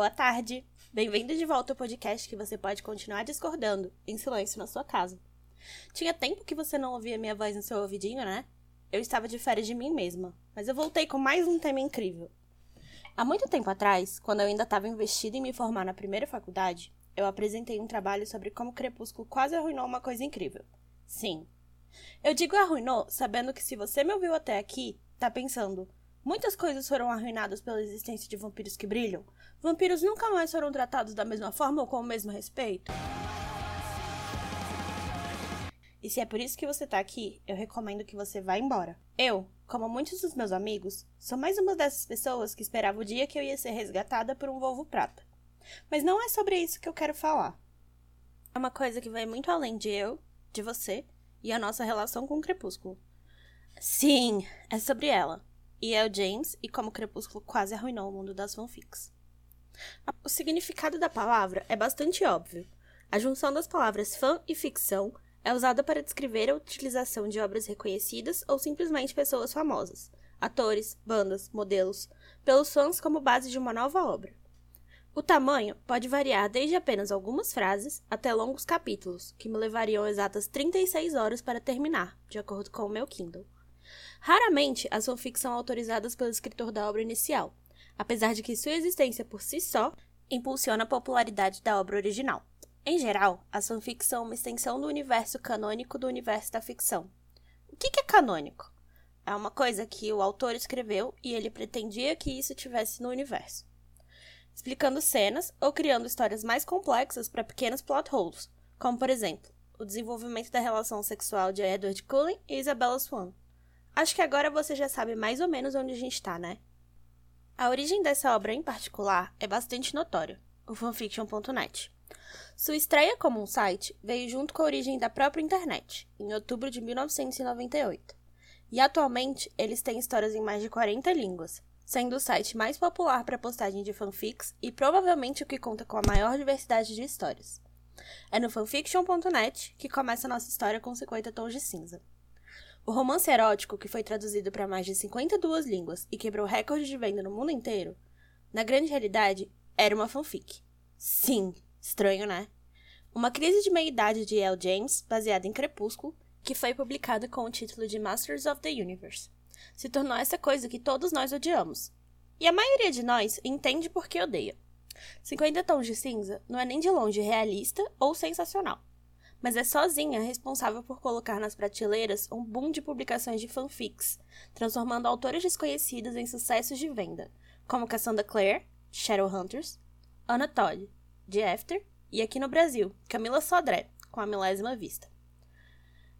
boa tarde! Bem-vindo de volta ao podcast que você pode continuar discordando, em silêncio na sua casa. Tinha tempo que você não ouvia minha voz no seu ouvidinho, né? Eu estava de férias de mim mesma, mas eu voltei com mais um tema incrível. Há muito tempo atrás, quando eu ainda estava investida em me formar na primeira faculdade, eu apresentei um trabalho sobre como Crepúsculo quase arruinou uma coisa incrível. Sim. Eu digo arruinou sabendo que se você me ouviu até aqui, tá pensando, Muitas coisas foram arruinadas pela existência de vampiros que brilham. Vampiros nunca mais foram tratados da mesma forma ou com o mesmo respeito. E se é por isso que você tá aqui, eu recomendo que você vá embora. Eu, como muitos dos meus amigos, sou mais uma dessas pessoas que esperava o dia que eu ia ser resgatada por um Volvo Prata. Mas não é sobre isso que eu quero falar. É uma coisa que vai muito além de eu, de você e a nossa relação com o Crepúsculo. Sim, é sobre ela e é o James e como o Crepúsculo quase arruinou o mundo das fanfics. O significado da palavra é bastante óbvio. A junção das palavras fã e ficção é usada para descrever a utilização de obras reconhecidas ou simplesmente pessoas famosas, atores, bandas, modelos, pelos fãs como base de uma nova obra. O tamanho pode variar desde apenas algumas frases até longos capítulos, que me levariam exatas 36 horas para terminar, de acordo com o meu Kindle. Raramente as fanfics são autorizadas pelo escritor da obra inicial, apesar de que sua existência por si só impulsiona a popularidade da obra original. Em geral, as fanfics são uma extensão do universo canônico do universo da ficção. O que é canônico? É uma coisa que o autor escreveu e ele pretendia que isso tivesse no universo. Explicando cenas ou criando histórias mais complexas para pequenos plot holes, como por exemplo, o desenvolvimento da relação sexual de Edward Cullen e Isabella Swan, Acho que agora você já sabe mais ou menos onde a gente está, né? A origem dessa obra em particular é bastante notória, o fanfiction.net. Sua estreia como um site veio junto com a origem da própria internet, em outubro de 1998. E atualmente eles têm histórias em mais de 40 línguas, sendo o site mais popular para postagem de fanfics e provavelmente o que conta com a maior diversidade de histórias. É no fanfiction.net que começa a nossa história com 50 tons de cinza. O romance erótico, que foi traduzido para mais de 52 línguas e quebrou recorde de venda no mundo inteiro, na grande realidade, era uma fanfic. Sim, estranho, né? Uma crise de meia-idade de L. James, baseada em Crepúsculo, que foi publicada com o título de Masters of the Universe. Se tornou essa coisa que todos nós odiamos. E a maioria de nós entende por que odeia. 50 Tons de Cinza não é nem de longe realista ou sensacional mas é sozinha responsável por colocar nas prateleiras um boom de publicações de fanfics, transformando autores desconhecidas em sucessos de venda, como Cassandra Clare, Shadowhunters, Anna Todd, de After, e aqui no Brasil, Camila Sodré, com a milésima vista.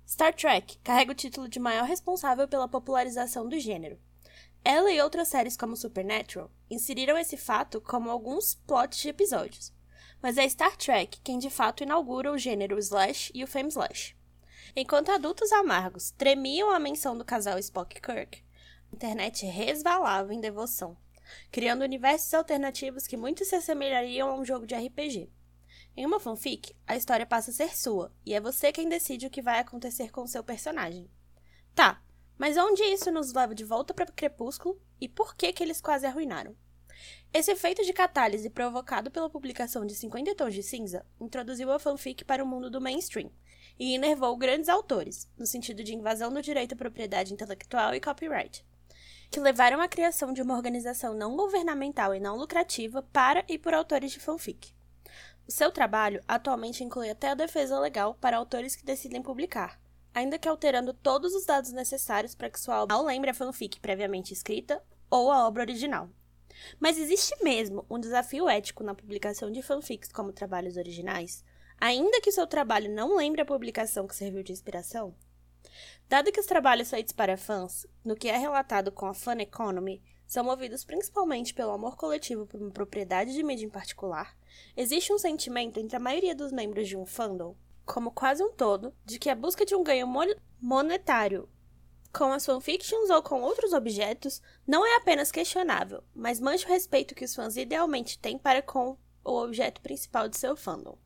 Star Trek carrega o título de maior responsável pela popularização do gênero. Ela e outras séries como Supernatural inseriram esse fato como alguns plots de episódios, mas é Star Trek quem de fato inaugura o gênero slash e o femme slash. Enquanto adultos amargos tremiam à menção do casal Spock Kirk, a internet resvalava em devoção, criando universos alternativos que muito se assemelhariam a um jogo de RPG. Em uma fanfic, a história passa a ser sua, e é você quem decide o que vai acontecer com o seu personagem. Tá, mas onde isso nos leva de volta para Crepúsculo e por que que eles quase arruinaram? Esse efeito de catálise provocado pela publicação de 50 Tons de Cinza introduziu a fanfic para o mundo do mainstream e enervou grandes autores, no sentido de invasão do direito à propriedade intelectual e copyright, que levaram à criação de uma organização não governamental e não lucrativa para e por autores de fanfic. O seu trabalho atualmente inclui até a defesa legal para autores que decidem publicar, ainda que alterando todos os dados necessários para que sua obra não lembre a fanfic previamente escrita ou a obra original. Mas existe mesmo um desafio ético na publicação de fanfics como trabalhos originais, ainda que seu trabalho não lembre a publicação que serviu de inspiração? Dado que os trabalhos feitos para fãs, no que é relatado com a Fan Economy, são movidos principalmente pelo amor coletivo por uma propriedade de mídia em particular, existe um sentimento entre a maioria dos membros de um fandom, como quase um todo, de que a busca de um ganho monetário com as fanfictions ou com outros objetos não é apenas questionável, mas mancha o respeito que os fãs idealmente têm para com o objeto principal de seu fandom.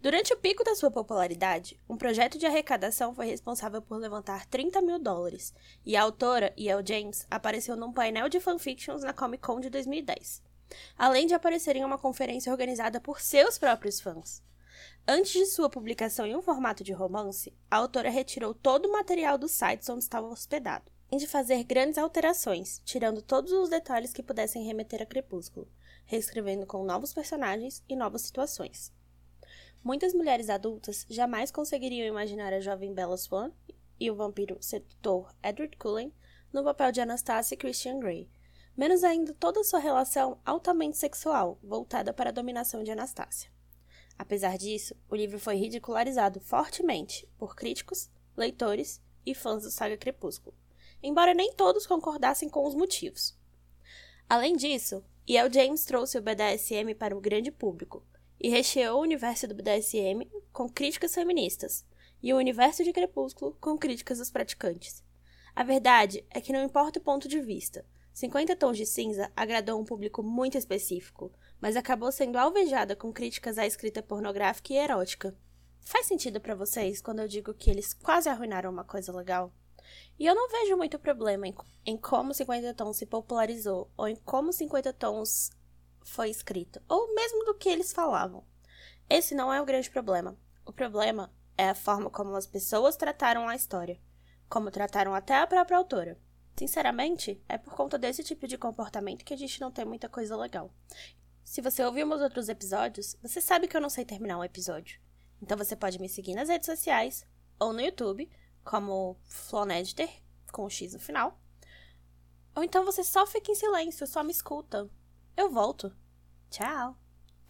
Durante o pico da sua popularidade, um projeto de arrecadação foi responsável por levantar 30 mil dólares, e a autora, E.L. James, apareceu num painel de fanfictions na Comic Con de 2010. além de aparecer em uma conferência organizada por seus próprios fãs. Antes de sua publicação em um formato de romance, a autora retirou todo o material dos sites onde estava hospedado, e de fazer grandes alterações, tirando todos os detalhes que pudessem remeter a Crepúsculo, reescrevendo com novos personagens e novas situações. Muitas mulheres adultas jamais conseguiriam imaginar a jovem Bella Swan e o vampiro sedutor Edward Cullen no papel de Anastasia Christian Grey, menos ainda toda sua relação altamente sexual, voltada para a dominação de Anastasia. Apesar disso, o livro foi ridicularizado fortemente por críticos, leitores e fãs da saga Crepúsculo, embora nem todos concordassem com os motivos. Além disso, E.L. James trouxe o BDSM para o grande público e recheou o universo do BDSM com críticas feministas e o universo de Crepúsculo com críticas dos praticantes. A verdade é que não importa o ponto de vista, 50 Tons de Cinza agradou um público muito específico, mas acabou sendo alvejada com críticas à escrita pornográfica e erótica. Faz sentido para vocês quando eu digo que eles quase arruinaram uma coisa legal? E eu não vejo muito problema em, em como 50 Tons se popularizou ou em como 50 Tons foi escrito, ou mesmo do que eles falavam. Esse não é o grande problema. O problema é a forma como as pessoas trataram a história, como trataram até a própria autora. Sinceramente, é por conta desse tipo de comportamento que a gente não tem muita coisa legal. Se você ouviu meus outros episódios, você sabe que eu não sei terminar um episódio. Então você pode me seguir nas redes sociais ou no YouTube, como Flonediter, com o X no final. Ou então você só fica em silêncio, só me escuta. Eu volto. Tchau!